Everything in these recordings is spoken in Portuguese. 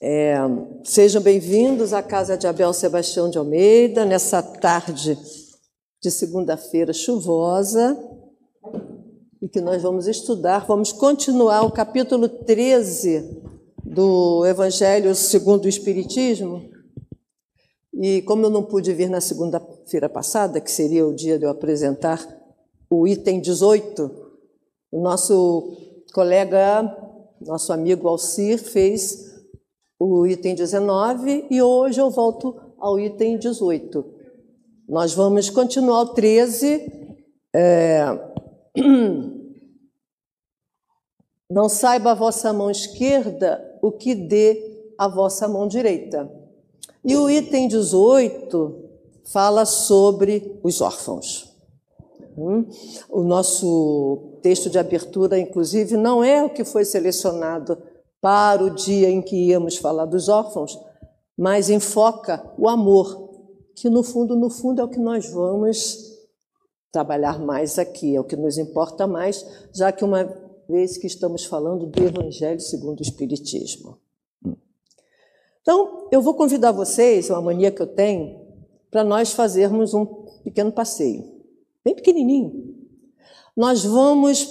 É, sejam bem-vindos à casa de Abel Sebastião de Almeida, nessa tarde de segunda-feira chuvosa, e que nós vamos estudar, vamos continuar o capítulo 13 do Evangelho segundo o Espiritismo. E como eu não pude vir na segunda-feira passada, que seria o dia de eu apresentar o item 18, o nosso colega, nosso amigo Alcir, fez o item 19 e hoje eu volto ao item 18. Nós vamos continuar o 13. É... Não saiba a vossa mão esquerda o que dê a vossa mão direita. E o item 18 fala sobre os órfãos. Hum? O nosso texto de abertura, inclusive, não é o que foi selecionado para o dia em que íamos falar dos órfãos, mas enfoca o amor, que no fundo, no fundo é o que nós vamos trabalhar mais aqui, é o que nos importa mais, já que uma vez que estamos falando do Evangelho segundo o Espiritismo. Então, eu vou convidar vocês, é uma mania que eu tenho, para nós fazermos um pequeno passeio, bem pequenininho. Nós vamos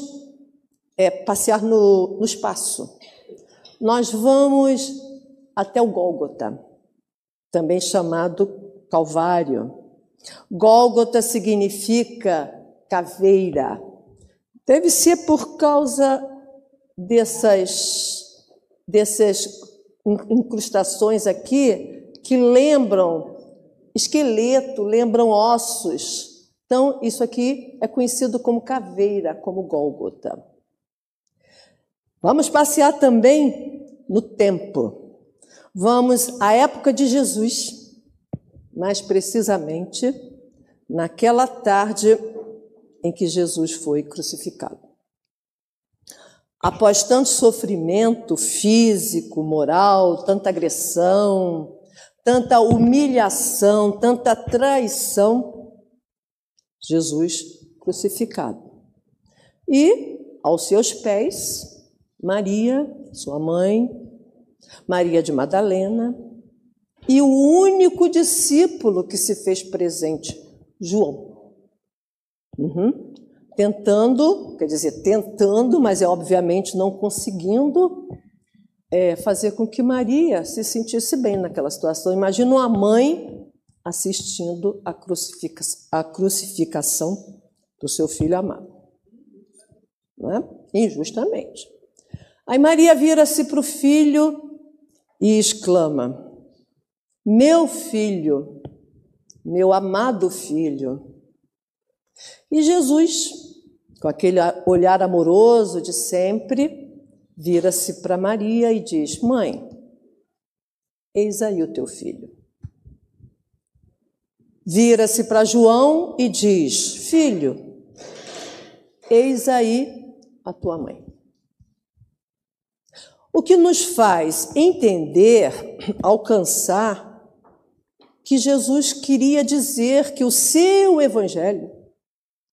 é, passear no, no espaço nós vamos até o Gólgota, também chamado Calvário. Gólgota significa caveira. Deve ser por causa dessas, dessas incrustações aqui que lembram esqueleto, lembram ossos. Então, isso aqui é conhecido como caveira, como Gólgota. Vamos passear também no tempo. Vamos à época de Jesus, mais precisamente naquela tarde em que Jesus foi crucificado. Após tanto sofrimento físico, moral, tanta agressão, tanta humilhação, tanta traição, Jesus crucificado. E aos seus pés, Maria, sua mãe, Maria de Madalena, e o único discípulo que se fez presente, João. Uhum. Tentando, quer dizer, tentando, mas é obviamente não conseguindo é, fazer com que Maria se sentisse bem naquela situação. Imagina uma mãe assistindo a, crucifica a crucificação do seu filho amado. Não é? Injustamente. Aí Maria vira-se para o filho e exclama: Meu filho, meu amado filho. E Jesus, com aquele olhar amoroso de sempre, vira-se para Maria e diz: Mãe, eis aí o teu filho. Vira-se para João e diz: Filho, eis aí a tua mãe. O que nos faz entender, alcançar, que Jesus queria dizer que o seu evangelho,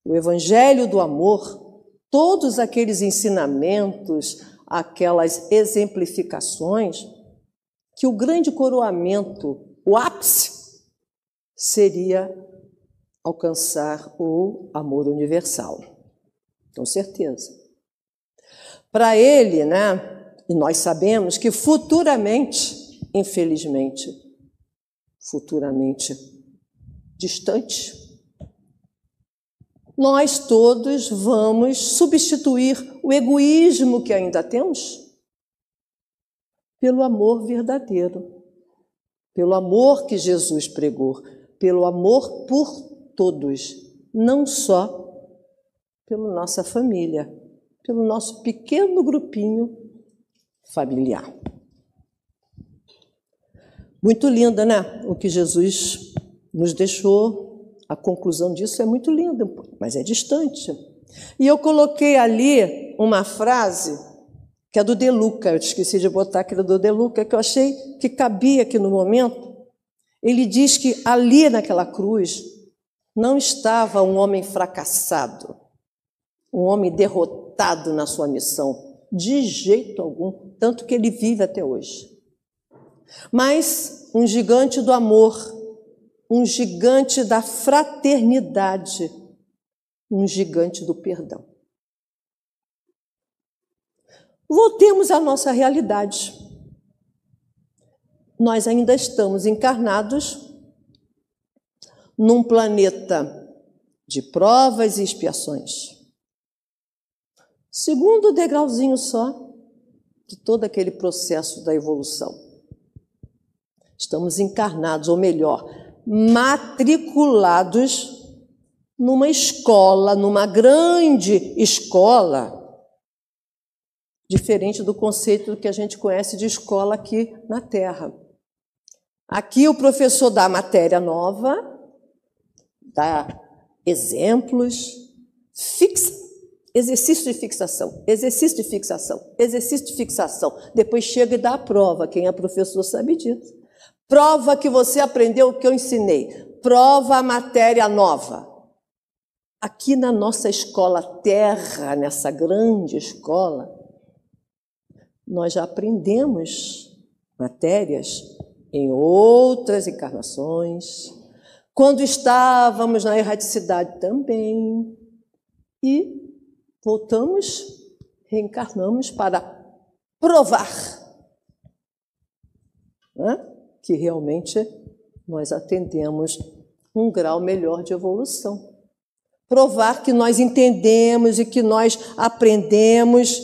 o evangelho do amor, todos aqueles ensinamentos, aquelas exemplificações, que o grande coroamento, o ápice, seria alcançar o amor universal. Com certeza. Para ele, né, e nós sabemos que futuramente, infelizmente, futuramente distante, nós todos vamos substituir o egoísmo que ainda temos pelo amor verdadeiro, pelo amor que Jesus pregou, pelo amor por todos, não só pela nossa família, pelo nosso pequeno grupinho familiar. Muito linda, né? O que Jesus nos deixou, a conclusão disso é muito linda, mas é distante. E eu coloquei ali uma frase que é do De Luca, eu esqueci de botar aquele do De Luca, que eu achei que cabia aqui no momento. Ele diz que ali naquela cruz não estava um homem fracassado, um homem derrotado na sua missão, de jeito algum, tanto que ele vive até hoje. mas um gigante do amor, um gigante da fraternidade, um gigante do perdão. Voltemos à nossa realidade. Nós ainda estamos encarnados num planeta de provas e expiações. Segundo degrauzinho só de todo aquele processo da evolução. Estamos encarnados, ou melhor, matriculados numa escola, numa grande escola, diferente do conceito que a gente conhece de escola aqui na Terra. Aqui o professor dá matéria nova, dá exemplos, fixa, exercício de fixação, exercício de fixação, exercício de fixação. Depois chega e dá a prova. Quem é professor sabe disso. Prova que você aprendeu o que eu ensinei. Prova a matéria nova. Aqui na nossa escola terra, nessa grande escola, nós já aprendemos matérias em outras encarnações, quando estávamos na erraticidade também, e voltamos, reencarnamos para provar né, que realmente nós atendemos um grau melhor de evolução. Provar que nós entendemos e que nós aprendemos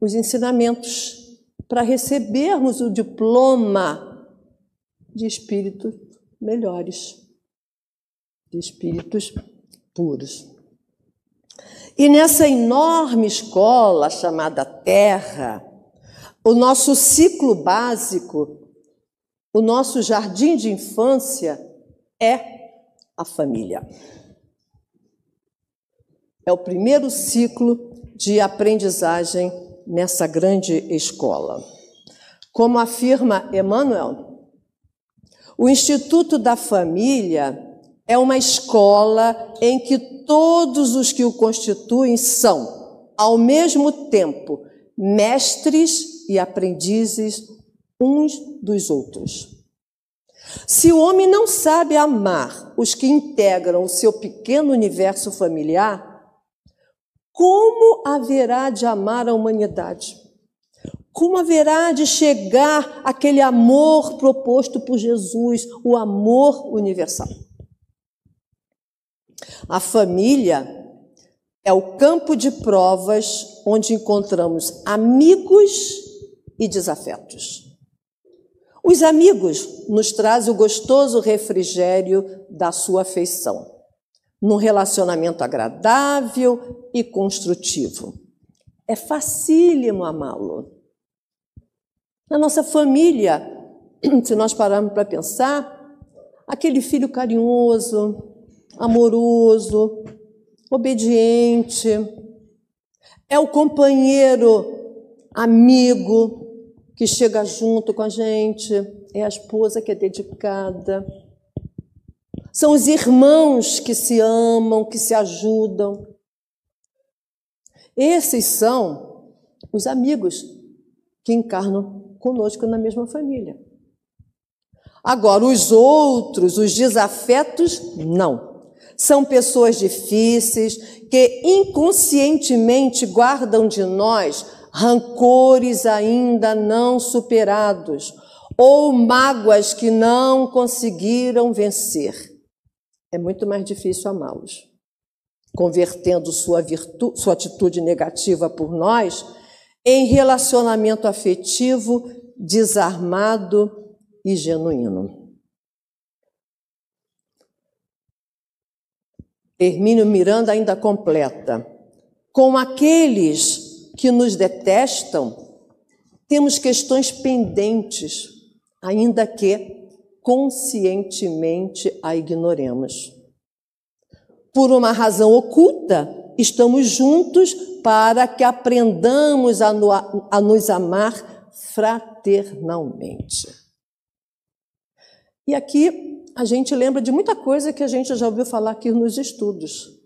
os ensinamentos para recebermos o diploma de espíritos melhores, de espíritos puros. E nessa enorme escola chamada Terra, o nosso ciclo básico, o nosso jardim de infância é a família. É o primeiro ciclo de aprendizagem nessa grande escola. Como afirma Emmanuel, o Instituto da Família é uma escola em que todos os que o constituem são, ao mesmo tempo, mestres e aprendizes uns dos outros. Se o homem não sabe amar os que integram o seu pequeno universo familiar, como haverá de amar a humanidade? Como haverá de chegar aquele amor proposto por Jesus, o amor universal? A família é o campo de provas onde encontramos amigos e desafetos. Os amigos nos trazem o gostoso refrigério da sua afeição num relacionamento agradável e construtivo. É facílimo amá-lo. Na nossa família, se nós pararmos para pensar, aquele filho carinhoso, amoroso, obediente, é o companheiro amigo que chega junto com a gente, é a esposa que é dedicada, são os irmãos que se amam, que se ajudam. Esses são os amigos que encarnam conosco na mesma família. Agora, os outros, os desafetos, não. São pessoas difíceis que inconscientemente guardam de nós rancores ainda não superados ou mágoas que não conseguiram vencer é muito mais difícil amá-los. Convertendo sua, virtude, sua atitude negativa por nós em relacionamento afetivo desarmado e genuíno. Hermínio Miranda ainda completa: com aqueles que nos detestam, temos questões pendentes, ainda que conscientemente a ignoremos. Por uma razão oculta, estamos juntos para que aprendamos a, no, a nos amar fraternalmente. E aqui a gente lembra de muita coisa que a gente já ouviu falar aqui nos estudos,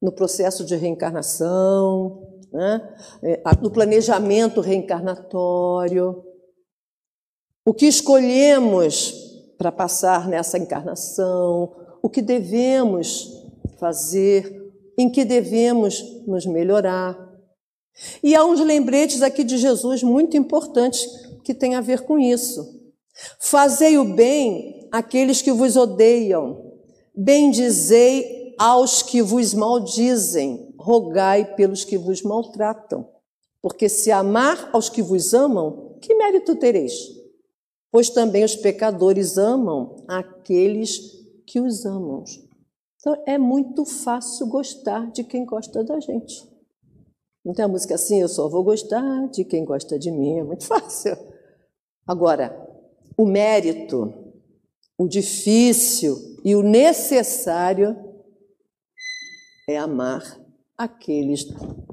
no processo de reencarnação, né? É, no planejamento reencarnatório. o que escolhemos para passar nessa encarnação, o que devemos fazer, em que devemos nos melhorar. E há uns lembretes aqui de Jesus muito importantes que têm a ver com isso. Fazei o bem àqueles que vos odeiam, bendizei aos que vos maldizem, rogai pelos que vos maltratam. Porque se amar aos que vos amam, que mérito tereis? Pois também os pecadores amam aqueles que os amam. Então é muito fácil gostar de quem gosta da gente. Não tem a música assim, eu só vou gostar de quem gosta de mim, é muito fácil. Agora, o mérito, o difícil e o necessário é amar aqueles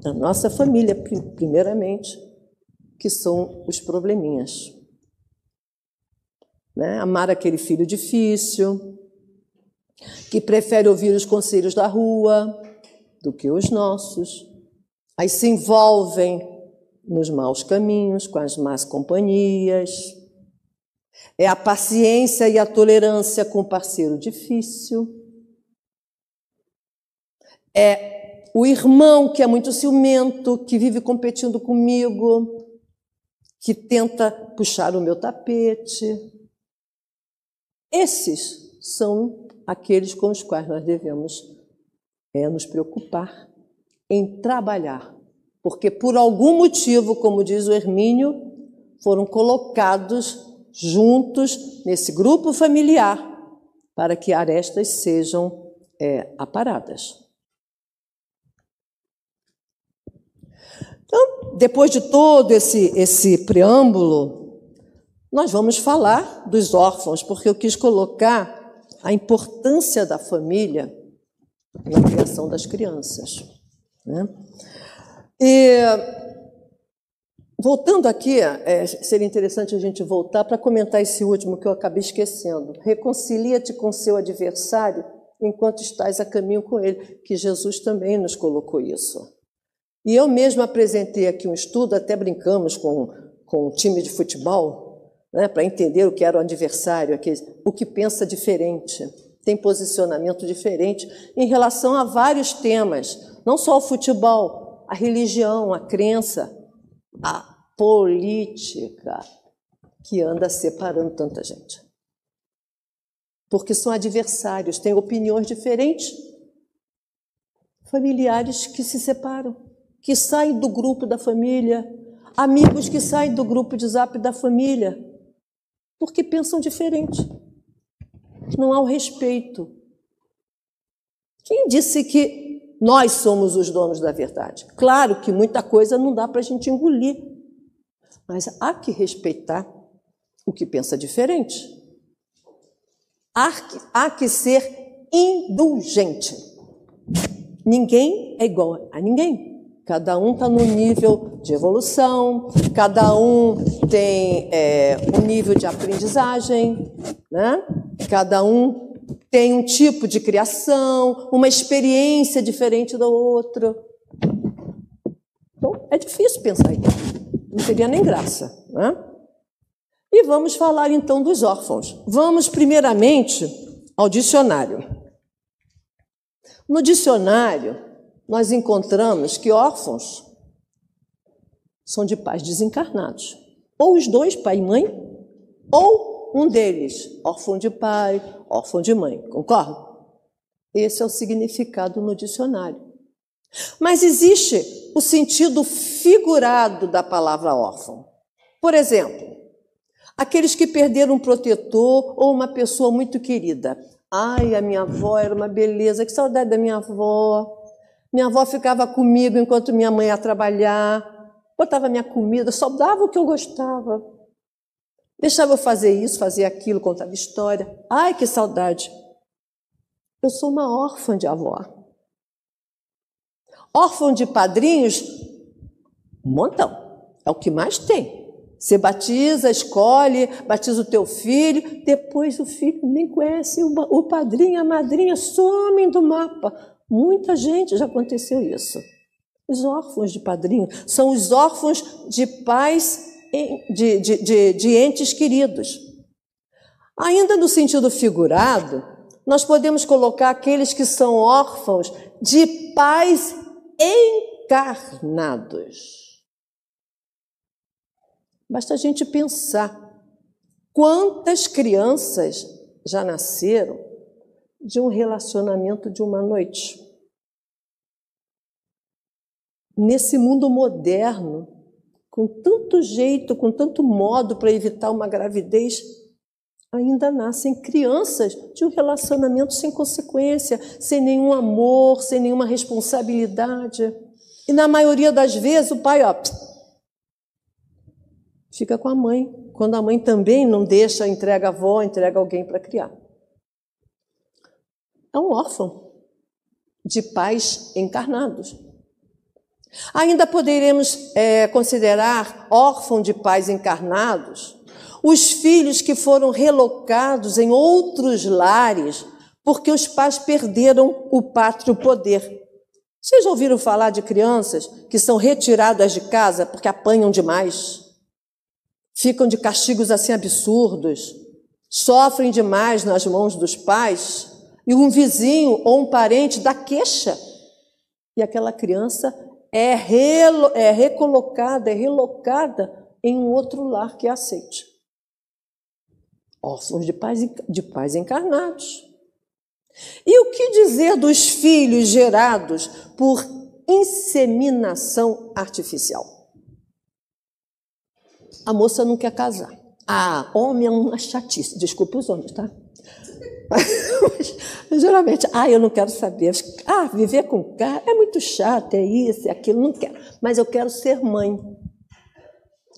da nossa família, primeiramente, que são os probleminhas. Né? Amar aquele filho difícil, que prefere ouvir os conselhos da rua do que os nossos, aí se envolvem nos maus caminhos, com as más companhias. É a paciência e a tolerância com o parceiro difícil. É o irmão que é muito ciumento, que vive competindo comigo, que tenta puxar o meu tapete. Esses são aqueles com os quais nós devemos é, nos preocupar em trabalhar, porque por algum motivo, como diz o Hermínio, foram colocados juntos nesse grupo familiar para que arestas sejam é, aparadas. Então, depois de todo esse, esse preâmbulo, nós vamos falar dos órfãos, porque eu quis colocar a importância da família na criação das crianças. Né? E, voltando aqui, é, seria interessante a gente voltar para comentar esse último que eu acabei esquecendo. Reconcilia-te com seu adversário enquanto estás a caminho com ele, que Jesus também nos colocou isso. E eu mesmo apresentei aqui um estudo, até brincamos com, com um time de futebol, né, para entender o que era o adversário, aqui, o que pensa diferente, tem posicionamento diferente em relação a vários temas, não só o futebol, a religião, a crença, a política, que anda separando tanta gente. Porque são adversários, têm opiniões diferentes, familiares que se separam que saem do grupo da família, amigos que saem do grupo de zap da família, porque pensam diferente. Não há o respeito. Quem disse que nós somos os donos da verdade? Claro que muita coisa não dá para a gente engolir, mas há que respeitar o que pensa diferente. Há que, há que ser indulgente. Ninguém é igual a ninguém. Cada um está no nível de evolução, cada um tem é, um nível de aprendizagem, né? cada um tem um tipo de criação, uma experiência diferente do outro. Então, é difícil pensar isso. Não teria nem graça. Né? E vamos falar então dos órfãos. Vamos primeiramente ao dicionário. No dicionário, nós encontramos que órfãos são de pais desencarnados. Ou os dois, pai e mãe, ou um deles, órfão de pai, órfão de mãe. Concorda? Esse é o significado no dicionário. Mas existe o sentido figurado da palavra órfão. Por exemplo, aqueles que perderam um protetor ou uma pessoa muito querida. Ai, a minha avó era uma beleza, que saudade da minha avó. Minha avó ficava comigo enquanto minha mãe ia trabalhar, botava minha comida, só dava o que eu gostava. Deixava eu fazer isso, fazer aquilo, contava história. Ai, que saudade! Eu sou uma órfã de avó. Órfã de padrinhos, um montão. É o que mais tem. Você batiza, escolhe, batiza o teu filho, depois o filho nem conhece o padrinho, a madrinha somem do mapa. Muita gente já aconteceu isso. Os órfãos de padrinho são os órfãos de pais de, de, de, de entes queridos. Ainda no sentido figurado, nós podemos colocar aqueles que são órfãos de pais encarnados. Basta a gente pensar quantas crianças já nasceram de um relacionamento de uma noite. Nesse mundo moderno, com tanto jeito, com tanto modo para evitar uma gravidez, ainda nascem crianças de um relacionamento sem consequência, sem nenhum amor, sem nenhuma responsabilidade. E na maioria das vezes o pai, ó, fica com a mãe, quando a mãe também não deixa, entrega a avó, entrega alguém para criar. É um órfão de pais encarnados. Ainda poderemos é, considerar órfão de pais encarnados os filhos que foram relocados em outros lares porque os pais perderam o pátrio poder. Vocês ouviram falar de crianças que são retiradas de casa porque apanham demais? Ficam de castigos assim absurdos, sofrem demais nas mãos dos pais e um vizinho ou um parente dá queixa e aquela criança é, relo, é recolocada, é relocada em um outro lar que a aceite órfãos de pais, de pais encarnados. E o que dizer dos filhos gerados por inseminação artificial? A moça não quer casar. Ah, homem é uma chatice. Desculpe os homens, tá? Geralmente, ah, eu não quero saber. Ah, viver com cara é muito chato, é isso, é aquilo, não quero. Mas eu quero ser mãe.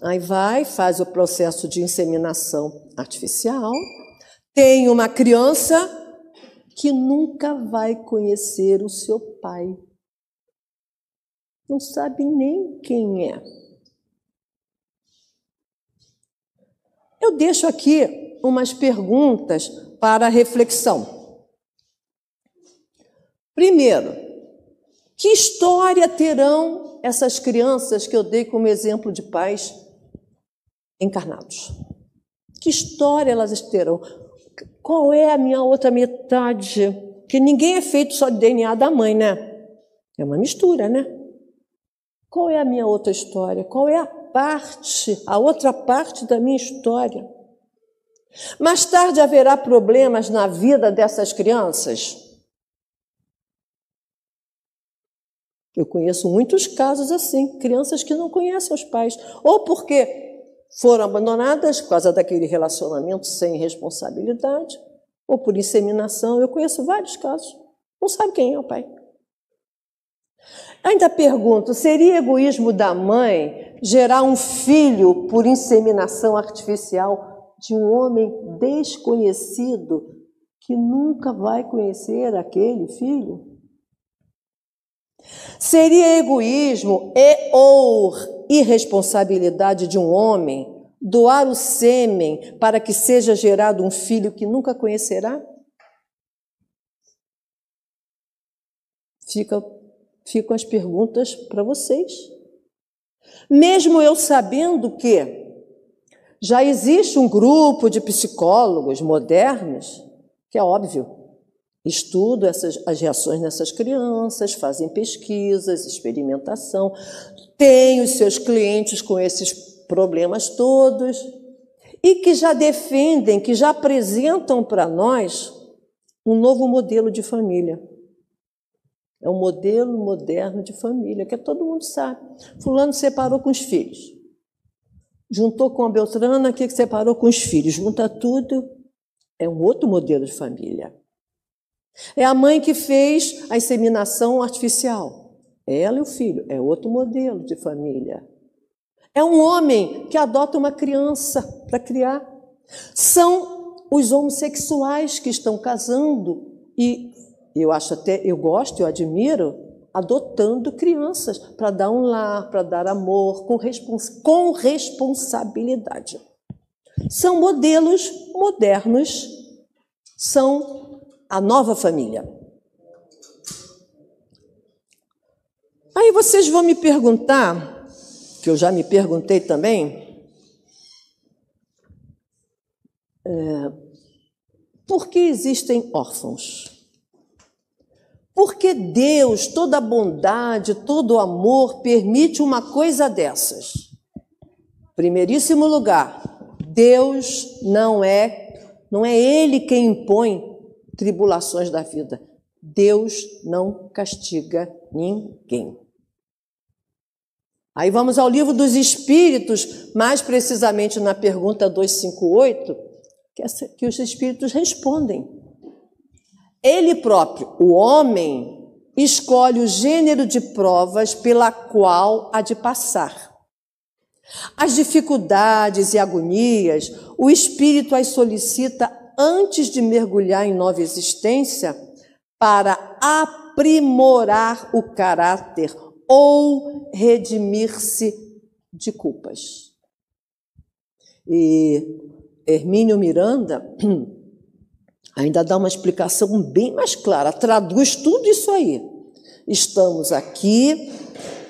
Aí vai, faz o processo de inseminação artificial, tem uma criança que nunca vai conhecer o seu pai. Não sabe nem quem é. Eu deixo aqui umas perguntas para reflexão. Primeiro, que história terão essas crianças que eu dei como exemplo de pais encarnados? Que história elas terão? Qual é a minha outra metade? Que ninguém é feito só de DNA da mãe, né? É uma mistura, né? Qual é a minha outra história? Qual é a parte, a outra parte da minha história? Mais tarde haverá problemas na vida dessas crianças? Eu conheço muitos casos assim, crianças que não conhecem os pais, ou porque foram abandonadas por causa daquele relacionamento sem responsabilidade ou por inseminação. Eu conheço vários casos. Não sabe quem é o pai. Ainda pergunto: seria egoísmo da mãe gerar um filho por inseminação artificial de um homem desconhecido que nunca vai conhecer aquele filho? Seria egoísmo e ou irresponsabilidade de um homem doar o sêmen para que seja gerado um filho que nunca conhecerá? Fica, ficam as perguntas para vocês. Mesmo eu sabendo que já existe um grupo de psicólogos modernos, que é óbvio, Estudo essas, as reações nessas crianças, fazem pesquisas, experimentação, tem os seus clientes com esses problemas todos e que já defendem, que já apresentam para nós um novo modelo de família. É um modelo moderno de família, que todo mundo sabe. Fulano separou com os filhos. Juntou com a Beltrana, que separou com os filhos. Junta tudo, é um outro modelo de família. É a mãe que fez a inseminação artificial. Ela e o filho. É outro modelo de família. É um homem que adota uma criança para criar. São os homossexuais que estão casando e eu acho até, eu gosto, eu admiro, adotando crianças para dar um lar, para dar amor, com, respons com responsabilidade. São modelos modernos, são a nova família. Aí vocês vão me perguntar, que eu já me perguntei também, é, por que existem órfãos? Porque Deus, toda bondade, todo amor, permite uma coisa dessas. Primeiríssimo lugar, Deus não é, não é Ele quem impõe tribulações da vida. Deus não castiga ninguém. Aí vamos ao livro dos Espíritos, mais precisamente na pergunta 258, que, essa, que os Espíritos respondem. Ele próprio, o homem, escolhe o gênero de provas pela qual há de passar. As dificuldades e agonias, o espírito as solicita antes de mergulhar em nova existência para aprimorar o caráter ou redimir-se de culpas. E Hermínio Miranda ainda dá uma explicação bem mais clara, traduz tudo isso aí. Estamos aqui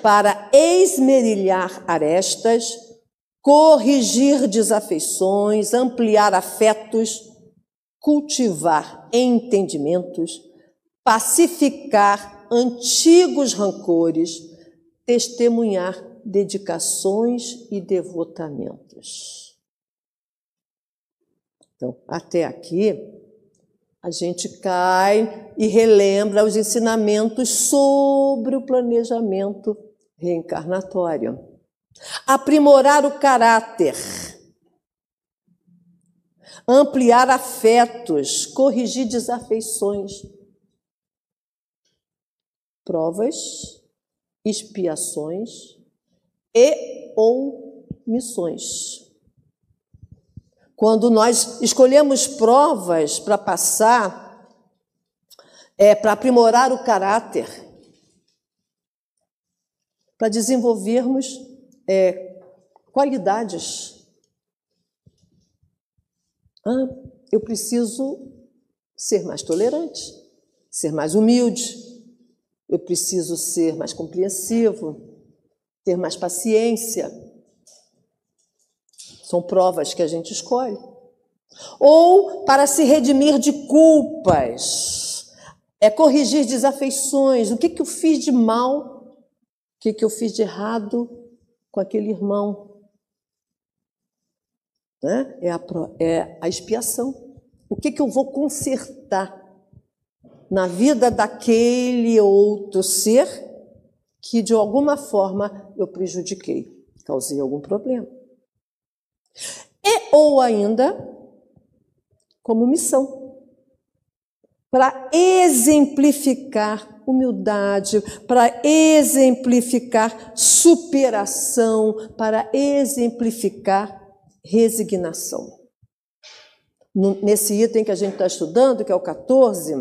para esmerilhar arestas, corrigir desafeições, ampliar afetos, cultivar entendimentos, pacificar antigos rancores, testemunhar dedicações e devotamentos. Então, até aqui, a gente cai e relembra os ensinamentos sobre o planejamento reencarnatório. Aprimorar o caráter ampliar afetos, corrigir desafeições. Provas, expiações e ou missões. Quando nós escolhemos provas para passar, é para aprimorar o caráter, para desenvolvermos é, qualidades ah, eu preciso ser mais tolerante, ser mais humilde, eu preciso ser mais compreensivo, ter mais paciência. São provas que a gente escolhe. Ou para se redimir de culpas, é corrigir desafeições. O que, que eu fiz de mal? O que, que eu fiz de errado com aquele irmão? né? é, a, é a expiação. O que, que eu vou consertar na vida daquele outro ser que de alguma forma eu prejudiquei, causei algum problema? E ou ainda como missão para exemplificar humildade, para exemplificar superação, para exemplificar resignação. Nesse item que a gente está estudando, que é o 14,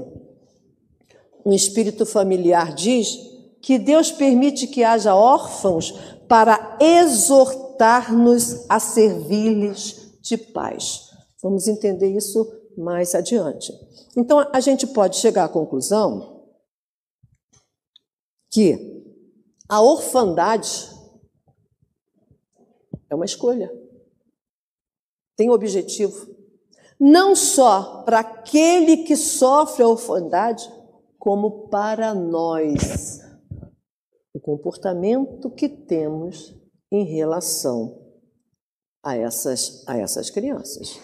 o espírito familiar diz que Deus permite que haja órfãos para exortar-nos a servir-lhes de paz. Vamos entender isso mais adiante. Então, a gente pode chegar à conclusão que a orfandade é uma escolha tem objetivo, não só para aquele que sofre a orfandade, como para nós. O comportamento que temos em relação a essas, a essas crianças.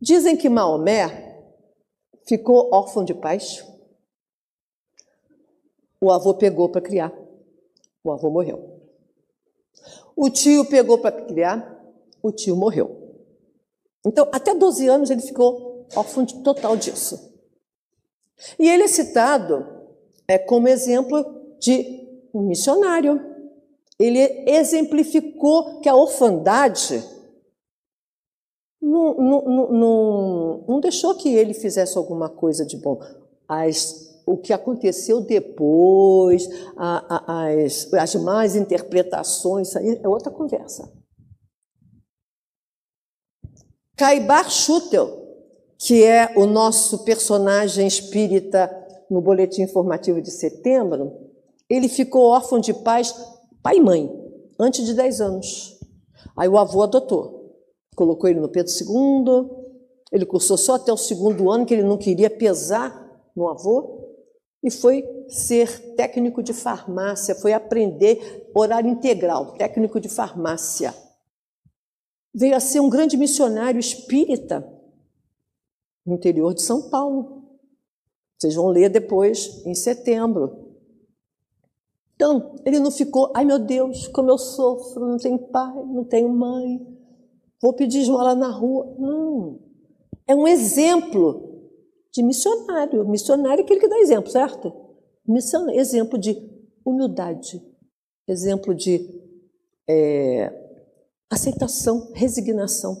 Dizem que Maomé ficou órfão de pais. O avô pegou para criar. O avô morreu. O tio pegou para criar, o tio morreu. Então, até 12 anos ele ficou órfão total disso. E ele é citado é, como exemplo de um missionário. Ele exemplificou que a orfandade não, não, não, não deixou que ele fizesse alguma coisa de bom. As o que aconteceu depois, a, a, as, as más interpretações, isso aí é outra conversa. Caibar Schutel, que é o nosso personagem espírita no boletim informativo de setembro, ele ficou órfão de pais, pai e mãe, antes de 10 anos. Aí o avô adotou, colocou ele no Pedro II, ele cursou só até o segundo ano, que ele não queria pesar no avô, e foi ser técnico de farmácia, foi aprender horário integral, técnico de farmácia. Veio a ser um grande missionário espírita no interior de São Paulo. Vocês vão ler depois, em setembro. Então, ele não ficou, ai meu Deus, como eu sofro, não tenho pai, não tenho mãe, vou pedir esmola na rua. Não. É um exemplo de missionário. Missionário é aquele que dá exemplo, certo? Missionário, exemplo de humildade, exemplo de é, aceitação, resignação.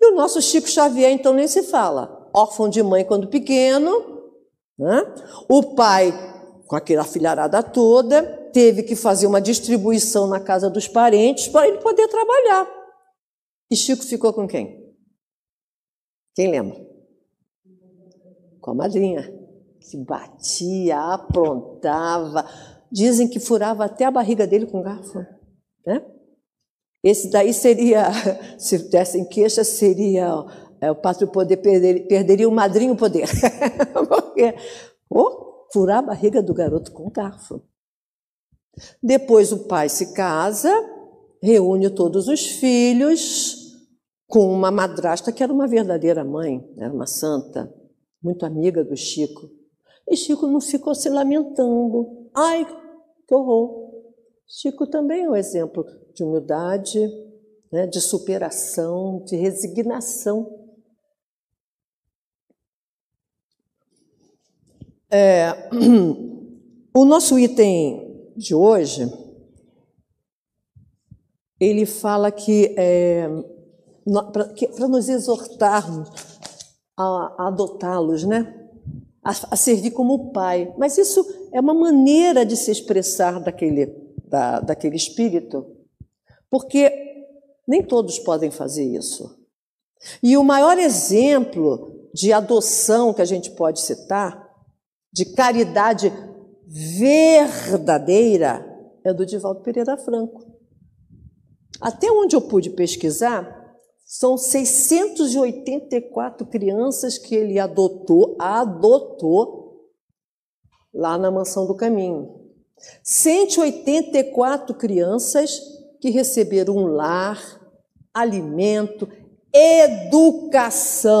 E o nosso Chico Xavier, então, nem se fala. Órfão de mãe quando pequeno, né? o pai, com aquela filharada toda, teve que fazer uma distribuição na casa dos parentes para ele poder trabalhar. E Chico ficou com quem? Quem lembra? Com a madrinha, que batia, aprontava. Dizem que furava até a barriga dele com garfo. Né? Esse daí seria, se dessem queixa, seria é, o pátrio poder perder, perderia o madrinho poder. Porque, oh, furar a barriga do garoto com garfo. Depois o pai se casa, reúne todos os filhos com uma madrasta que era uma verdadeira mãe, era uma santa, muito amiga do Chico. E Chico não ficou se lamentando. Ai, que horror! Chico também é um exemplo de humildade, né, de superação, de resignação. É, o nosso item de hoje, ele fala que é, para nos exortarmos a, a adotá-los, né? A, a, servir como pai. Mas isso é uma maneira de se expressar daquele, da, daquele espírito porque nem todos podem fazer isso. E o maior exemplo de adoção que a gente pode citar, de caridade verdadeira, é do Divaldo Pereira Franco. Até onde eu pude pesquisar, são 684 crianças que ele adotou, adotou lá na Mansão do Caminho. 184 crianças que receberam um lar, alimento, educação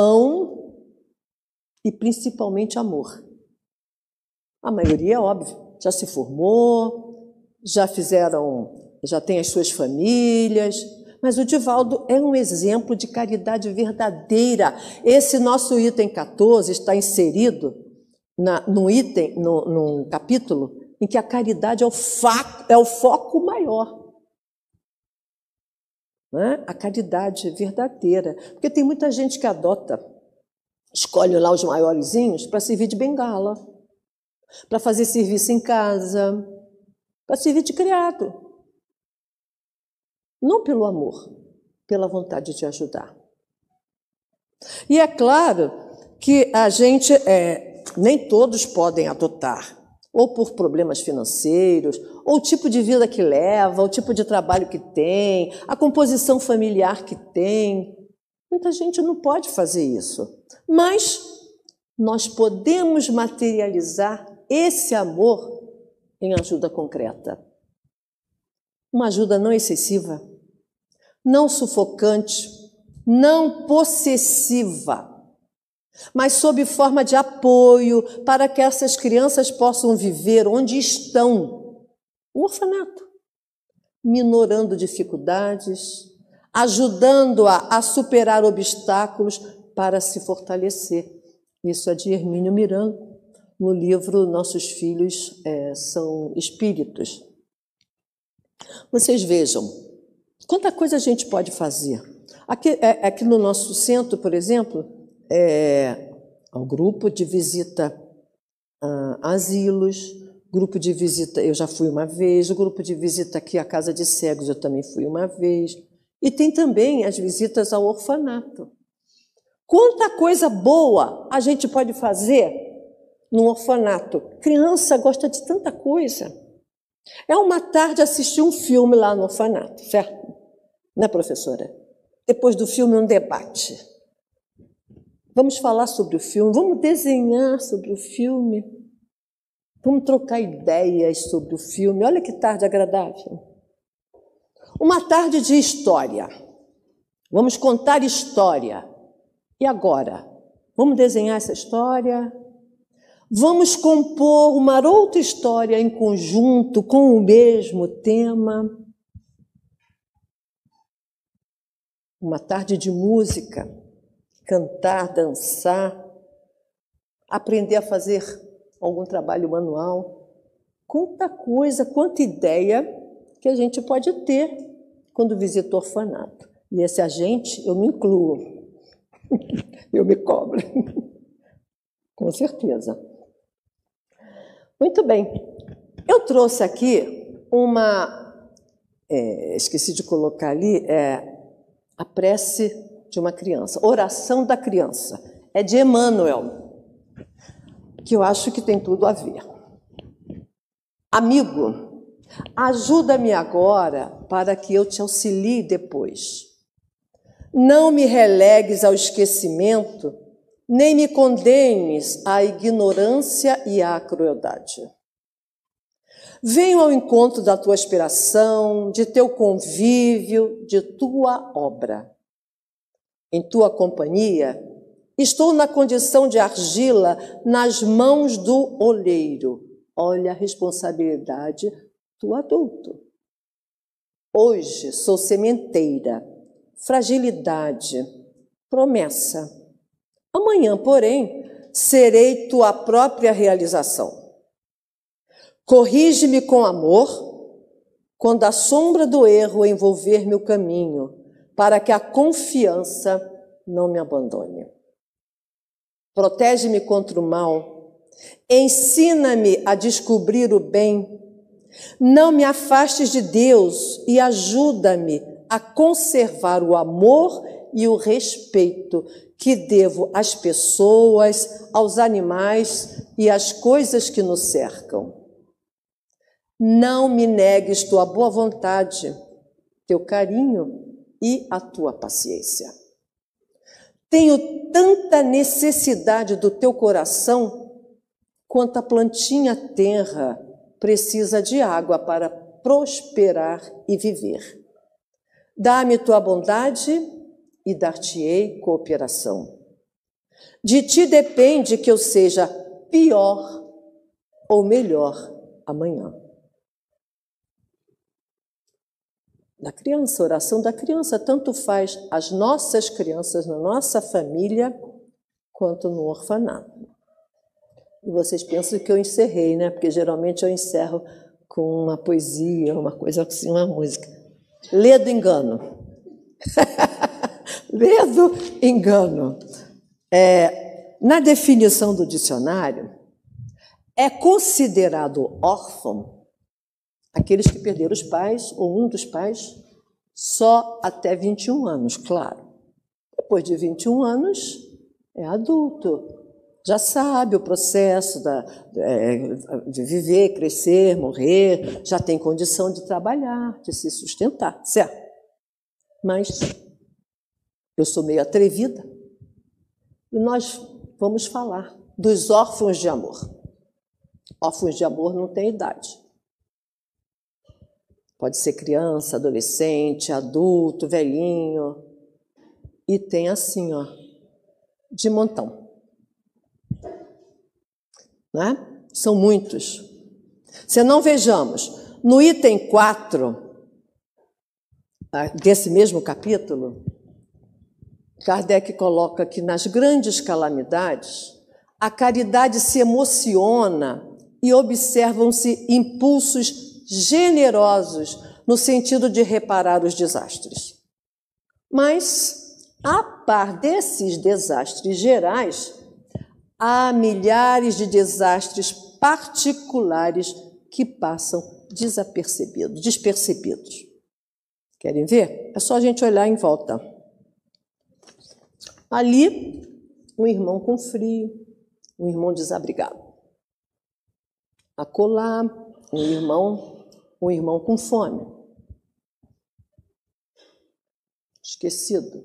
e principalmente amor. A maioria, óbvio, já se formou, já fizeram, já tem as suas famílias, mas o Divaldo é um exemplo de caridade verdadeira. Esse nosso item 14 está inserido na, no item, no, num capítulo em que a caridade é o, é o foco maior né? a caridade verdadeira. Porque tem muita gente que adota, escolhe lá os maiorzinhos para servir de bengala, para fazer serviço em casa, para servir de criado. Não pelo amor, pela vontade de ajudar. E é claro que a gente, é, nem todos podem adotar ou por problemas financeiros, ou o tipo de vida que leva, o tipo de trabalho que tem, a composição familiar que tem. Muita gente não pode fazer isso. Mas nós podemos materializar esse amor em ajuda concreta. Uma ajuda não excessiva, não sufocante, não possessiva mas sob forma de apoio para que essas crianças possam viver onde estão o orfanato, minorando dificuldades, ajudando-a a superar obstáculos para se fortalecer. Isso é de Hermínio Miranda, no livro Nossos Filhos é, São Espíritos. Vocês vejam, quanta coisa a gente pode fazer. Aqui, é, aqui no nosso centro, por exemplo, é, ao grupo de visita a asilos, grupo de visita, eu já fui uma vez, o grupo de visita aqui à Casa de Cegos eu também fui uma vez, e tem também as visitas ao orfanato. Quanta coisa boa a gente pode fazer no orfanato. Criança gosta de tanta coisa. É uma tarde assistir um filme lá no orfanato, certo? Né, professora? Depois do filme, um debate. Vamos falar sobre o filme, vamos desenhar sobre o filme, vamos trocar ideias sobre o filme. Olha que tarde agradável. Uma tarde de história. Vamos contar história. E agora? Vamos desenhar essa história? Vamos compor uma outra história em conjunto com o mesmo tema? Uma tarde de música, cantar, dançar, aprender a fazer algum trabalho manual. Quanta coisa, quanta ideia que a gente pode ter quando visita o orfanato. E esse agente, eu me incluo. eu me cobro. Com certeza. Muito bem. Eu trouxe aqui uma. É, esqueci de colocar ali. É, a prece de uma criança, oração da criança. É de Emmanuel, que eu acho que tem tudo a ver. Amigo, ajuda-me agora para que eu te auxilie depois. Não me relegues ao esquecimento, nem me condenes à ignorância e à crueldade. Venho ao encontro da tua aspiração, de teu convívio, de tua obra. Em tua companhia, estou na condição de argila nas mãos do olheiro. Olha a responsabilidade do adulto. Hoje sou sementeira fragilidade, promessa. Amanhã, porém, serei tua própria realização. Corrige-me com amor, quando a sombra do erro envolver meu caminho, para que a confiança não me abandone. Protege-me contra o mal, ensina-me a descobrir o bem. Não me afastes de Deus e ajuda-me a conservar o amor e o respeito que devo às pessoas, aos animais e às coisas que nos cercam. Não me negues tua boa vontade, teu carinho e a tua paciência. Tenho tanta necessidade do teu coração quanto a plantinha terra precisa de água para prosperar e viver. Dá-me tua bondade e dar-te-ei cooperação. De ti depende que eu seja pior ou melhor amanhã. Da criança, oração da criança, tanto faz as nossas crianças na nossa família quanto no orfanato. E vocês pensam que eu encerrei, né? Porque geralmente eu encerro com uma poesia, uma coisa assim, uma música. Ledo engano. Ledo engano. É, na definição do dicionário, é considerado órfão aqueles que perderam os pais ou um dos pais só até 21 anos, claro. Depois de 21 anos, é adulto, já sabe o processo da, é, de viver, crescer, morrer, já tem condição de trabalhar, de se sustentar, certo? Mas eu sou meio atrevida e nós vamos falar dos órfãos de amor. Órfãos de amor não tem idade. Pode ser criança, adolescente, adulto, velhinho. E tem assim, ó, de montão né? São muitos. Se não vejamos, no item 4 ah, desse mesmo capítulo, Kardec coloca que nas grandes calamidades, a caridade se emociona e observam-se impulsos generosos no sentido de reparar os desastres. Mas, a par desses desastres gerais, há milhares de desastres particulares que passam desapercebidos, despercebidos. Querem ver? É só a gente olhar em volta. Ali, um irmão com frio, um irmão desabrigado. Acolá, um irmão um irmão com fome. Esquecido.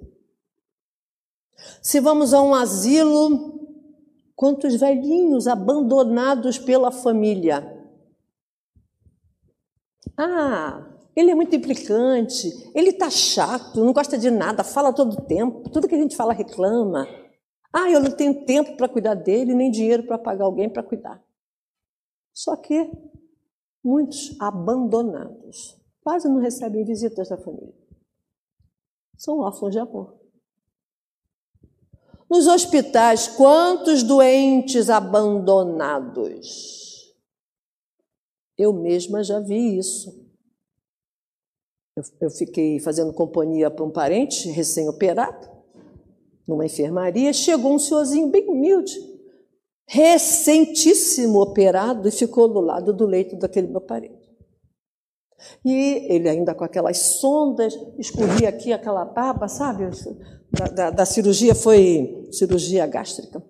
Se vamos a um asilo, quantos velhinhos abandonados pela família. Ah, ele é muito implicante, ele tá chato, não gosta de nada, fala todo o tempo, tudo que a gente fala reclama. Ah, eu não tenho tempo para cuidar dele, nem dinheiro para pagar alguém para cuidar. Só que muitos abandonados, quase não recebem visitas da família. São órfãos de amor. Nos hospitais, quantos doentes abandonados? Eu mesma já vi isso. Eu, eu fiquei fazendo companhia para um parente recém-operado, numa enfermaria. Chegou um senhorzinho bem humilde, recentíssimo operado, e ficou do lado do leito daquele meu parente. E ele ainda com aquelas sondas, escorria aqui aquela baba, sabe? Da, da, da, cirurgia foi cirurgia gástrica.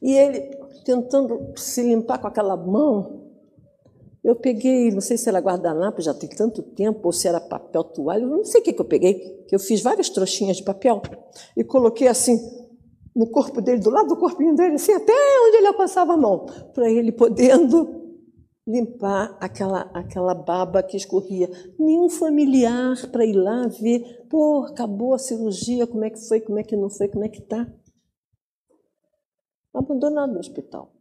E ele tentando se limpar com aquela mão. Eu peguei, não sei se era guardanapo, já tem tanto tempo, ou se era papel toalha, não sei o que, que eu peguei, que eu fiz várias trouxinhas de papel e coloquei assim no corpo dele, do lado do corpinho dele, assim, até onde ele alcançava a mão, para ele podendo limpar aquela, aquela baba que escorria. Nenhum familiar para ir lá ver, pô, acabou a cirurgia, como é que foi, como é que não foi, como é que tá. Abandonado no hospital.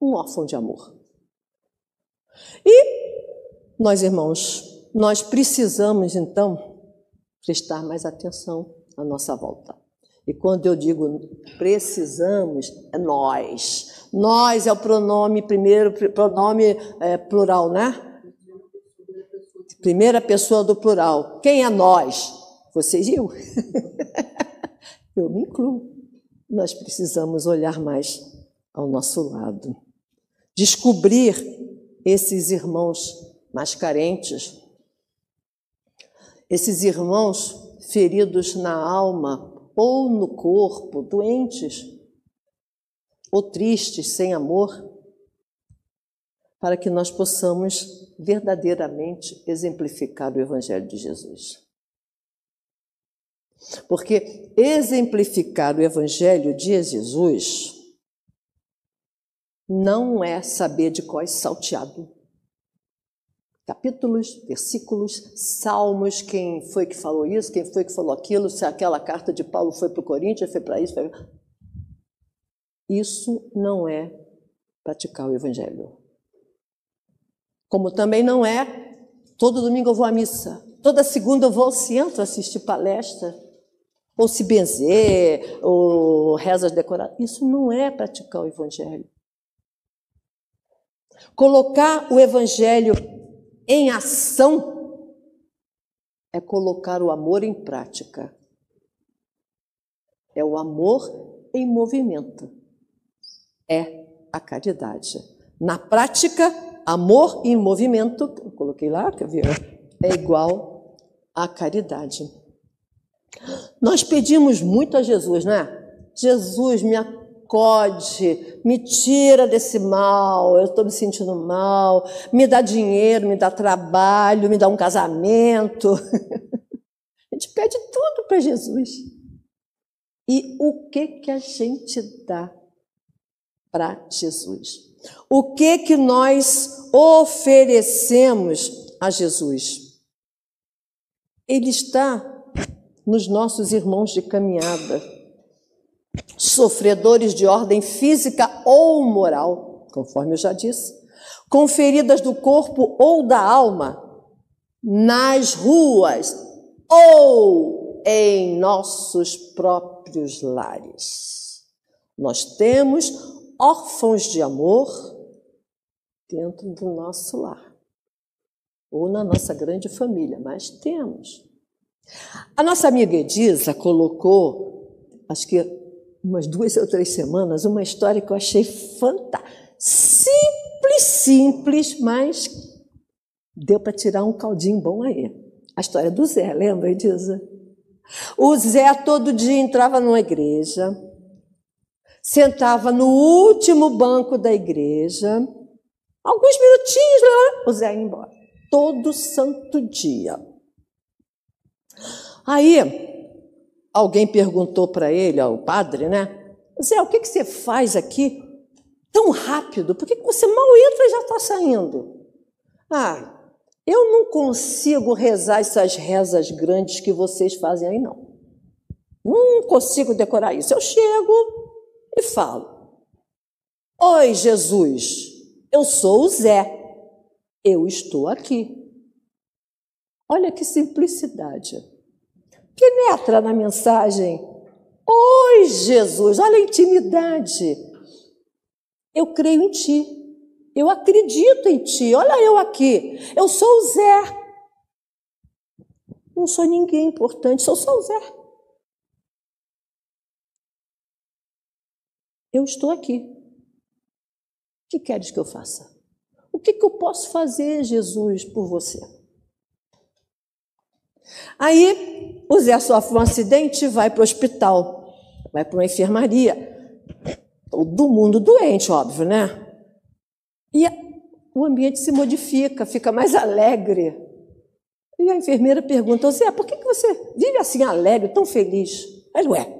Um órfão de amor. E nós, irmãos, nós precisamos então prestar mais atenção à nossa volta. E quando eu digo precisamos, é nós. Nós é o pronome, primeiro pronome é, plural, né? Primeira pessoa do plural. Quem é nós? Vocês e eu. eu me incluo. Nós precisamos olhar mais ao nosso lado. Descobrir esses irmãos mais carentes, esses irmãos feridos na alma, ou no corpo, doentes ou tristes, sem amor, para que nós possamos verdadeiramente exemplificar o Evangelho de Jesus. Porque exemplificar o Evangelho de Jesus não é saber de qual salteado capítulos, versículos, salmos, quem foi que falou isso, quem foi que falou aquilo, se aquela carta de Paulo foi para o Coríntios, foi para isso. Foi... Isso não é praticar o Evangelho. Como também não é todo domingo eu vou à missa, toda segunda eu vou ao centro assistir palestra, ou se benzer, ou rezas decoradas. Isso não é praticar o Evangelho. Colocar o Evangelho em ação é colocar o amor em prática. É o amor em movimento. É a caridade. Na prática, amor em movimento, eu coloquei lá, quer ver? É igual à caridade. Nós pedimos muito a Jesus, né? Jesus, me acode, me tira desse mal, eu estou me sentindo mal, me dá dinheiro, me dá trabalho, me dá um casamento. a gente pede tudo para Jesus. E o que que a gente dá para Jesus? O que que nós oferecemos a Jesus? Ele está nos nossos irmãos de caminhada sofredores de ordem física ou moral, conforme eu já disse, com feridas do corpo ou da alma, nas ruas ou em nossos próprios lares. Nós temos órfãos de amor dentro do nosso lar, ou na nossa grande família, mas temos. A nossa amiga Edisa colocou, acho que umas duas ou três semanas, uma história que eu achei fantástica. Simples, simples, mas deu para tirar um caldinho bom aí. A história do Zé, lembra, Edisa? O Zé todo dia entrava numa igreja, sentava no último banco da igreja Alguns minutinhos, o Zé ia embora. Todo santo dia. Aí, alguém perguntou para ele, ó, o padre, né? Zé, o que, que você faz aqui tão rápido? Por que, que você mal entra e já está saindo? Ah, eu não consigo rezar essas rezas grandes que vocês fazem aí, não. Não consigo decorar isso. Eu chego e falo: Oi, Jesus, eu sou o Zé. Eu estou aqui. Olha que simplicidade. Penetra na mensagem. Oi, Jesus, olha a intimidade. Eu creio em ti. Eu acredito em ti. Olha eu aqui. Eu sou o Zé. Não sou ninguém importante, sou só o Zé. Eu estou aqui. O que queres que eu faça? O que, que eu posso fazer, Jesus, por você? Aí o Zé sofre um acidente e vai para o hospital, vai para uma enfermaria. Todo mundo doente, óbvio, né? E o ambiente se modifica, fica mais alegre. E a enfermeira pergunta, Zé, por que você vive assim alegre, tão feliz? Ele, ué,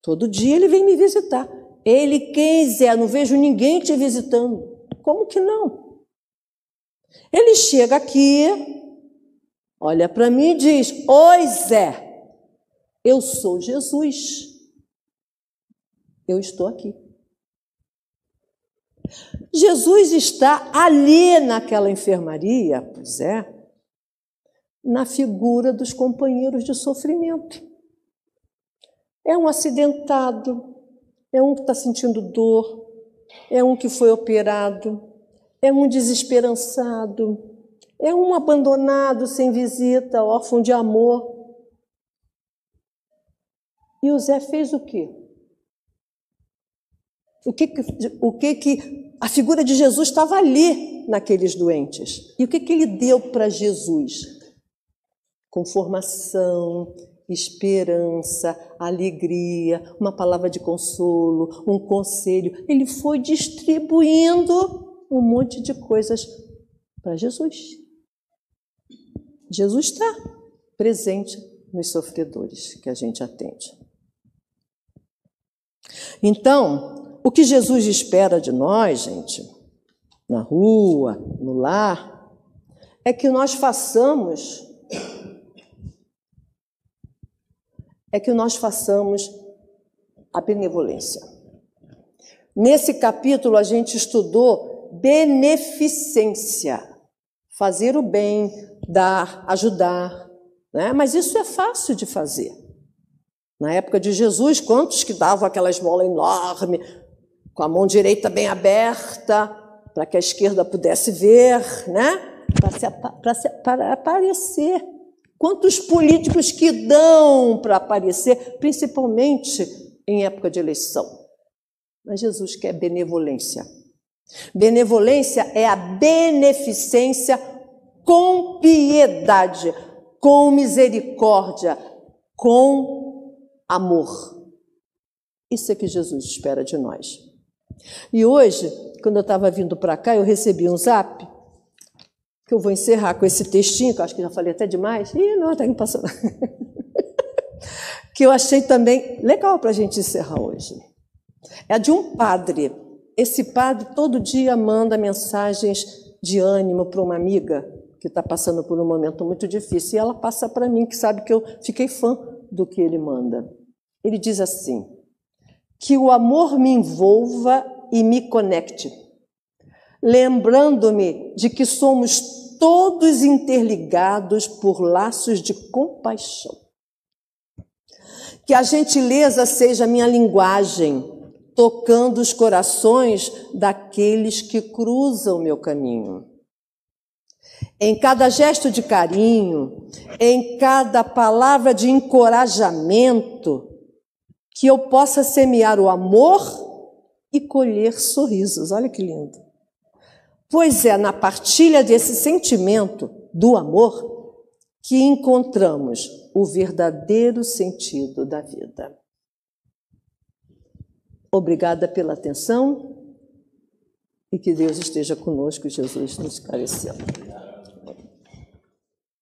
todo dia ele vem me visitar. Ele, quem, Zé? Não vejo ninguém te visitando. Como que não? Ele chega aqui, olha para mim e diz: Oi, Zé, eu sou Jesus. Eu estou aqui. Jesus está ali naquela enfermaria, pois é, na figura dos companheiros de sofrimento. É um acidentado, é um que está sentindo dor, é um que foi operado, é um desesperançado, é um abandonado sem visita, órfão de amor. E o Zé fez o quê? O que, o que, que a figura de Jesus estava ali naqueles doentes? E o que, que ele deu para Jesus? Conformação, esperança, alegria, uma palavra de consolo, um conselho. Ele foi distribuindo um monte de coisas para Jesus. Jesus está presente nos sofredores que a gente atende. Então, o que Jesus espera de nós, gente, na rua, no lar, é que nós façamos é que nós façamos a benevolência. Nesse capítulo a gente estudou beneficência, fazer o bem, dar, ajudar, né? Mas isso é fácil de fazer. Na época de Jesus, quantos que davam aquela esmola enorme, com a mão direita bem aberta, para que a esquerda pudesse ver, né? Para aparecer. Quantos políticos que dão para aparecer, principalmente em época de eleição? Mas Jesus quer benevolência. Benevolência é a beneficência com piedade, com misericórdia, com amor. Isso é que Jesus espera de nós. E hoje, quando eu estava vindo para cá, eu recebi um zap, que eu vou encerrar com esse textinho, que eu acho que já falei até demais. Ih, não, está passando. que eu achei também legal para a gente encerrar hoje. É de um padre. Esse padre todo dia manda mensagens de ânimo para uma amiga que está passando por um momento muito difícil. E ela passa para mim, que sabe que eu fiquei fã do que ele manda. Ele diz assim: que o amor me envolva e me conecte, lembrando-me de que somos todos interligados por laços de compaixão. Que a gentileza seja minha linguagem, tocando os corações daqueles que cruzam meu caminho. Em cada gesto de carinho, em cada palavra de encorajamento, que eu possa semear o amor e colher sorrisos. Olha que lindo. Pois é na partilha desse sentimento do amor que encontramos o verdadeiro sentido da vida. Obrigada pela atenção E que Deus esteja conosco, Jesus nos esclarecendo.